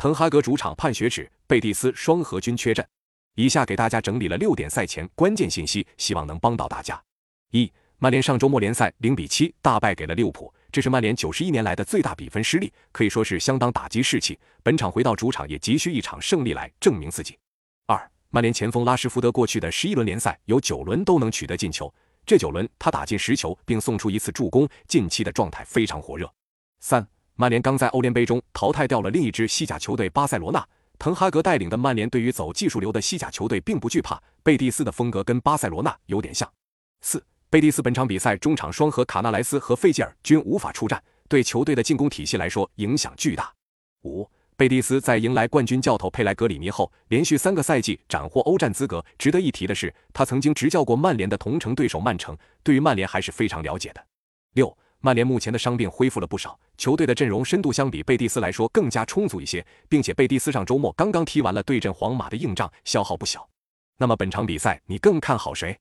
滕哈格主场判血指，贝蒂斯双核均缺阵。以下给大家整理了六点赛前关键信息，希望能帮到大家。一、曼联上周末联赛零比七大败给了利物浦，这是曼联九十一年来的最大比分失利，可以说是相当打击士气。本场回到主场也急需一场胜利来证明自己。二、曼联前锋拉什福德过去的十一轮联赛有九轮都能取得进球，这九轮他打进十球并送出一次助攻，近期的状态非常火热。三、曼联刚在欧联杯中淘汰掉了另一支西甲球队巴塞罗那。滕哈格带领的曼联对于走技术流的西甲球队并不惧怕，贝蒂斯的风格跟巴塞罗那有点像。四，贝蒂斯本场比赛中场双核卡纳莱斯和费吉尔均无法出战，对球队的进攻体系来说影响巨大。五，贝蒂斯在迎来冠军教头佩莱格里尼后，连续三个赛季斩获欧战资格。值得一提的是，他曾经执教过曼联的同城对手曼城，对于曼联还是非常了解的。六。曼联目前的伤病恢复了不少，球队的阵容深度相比贝蒂斯来说更加充足一些，并且贝蒂斯上周末刚刚踢完了对阵皇马的硬仗，消耗不小。那么本场比赛你更看好谁？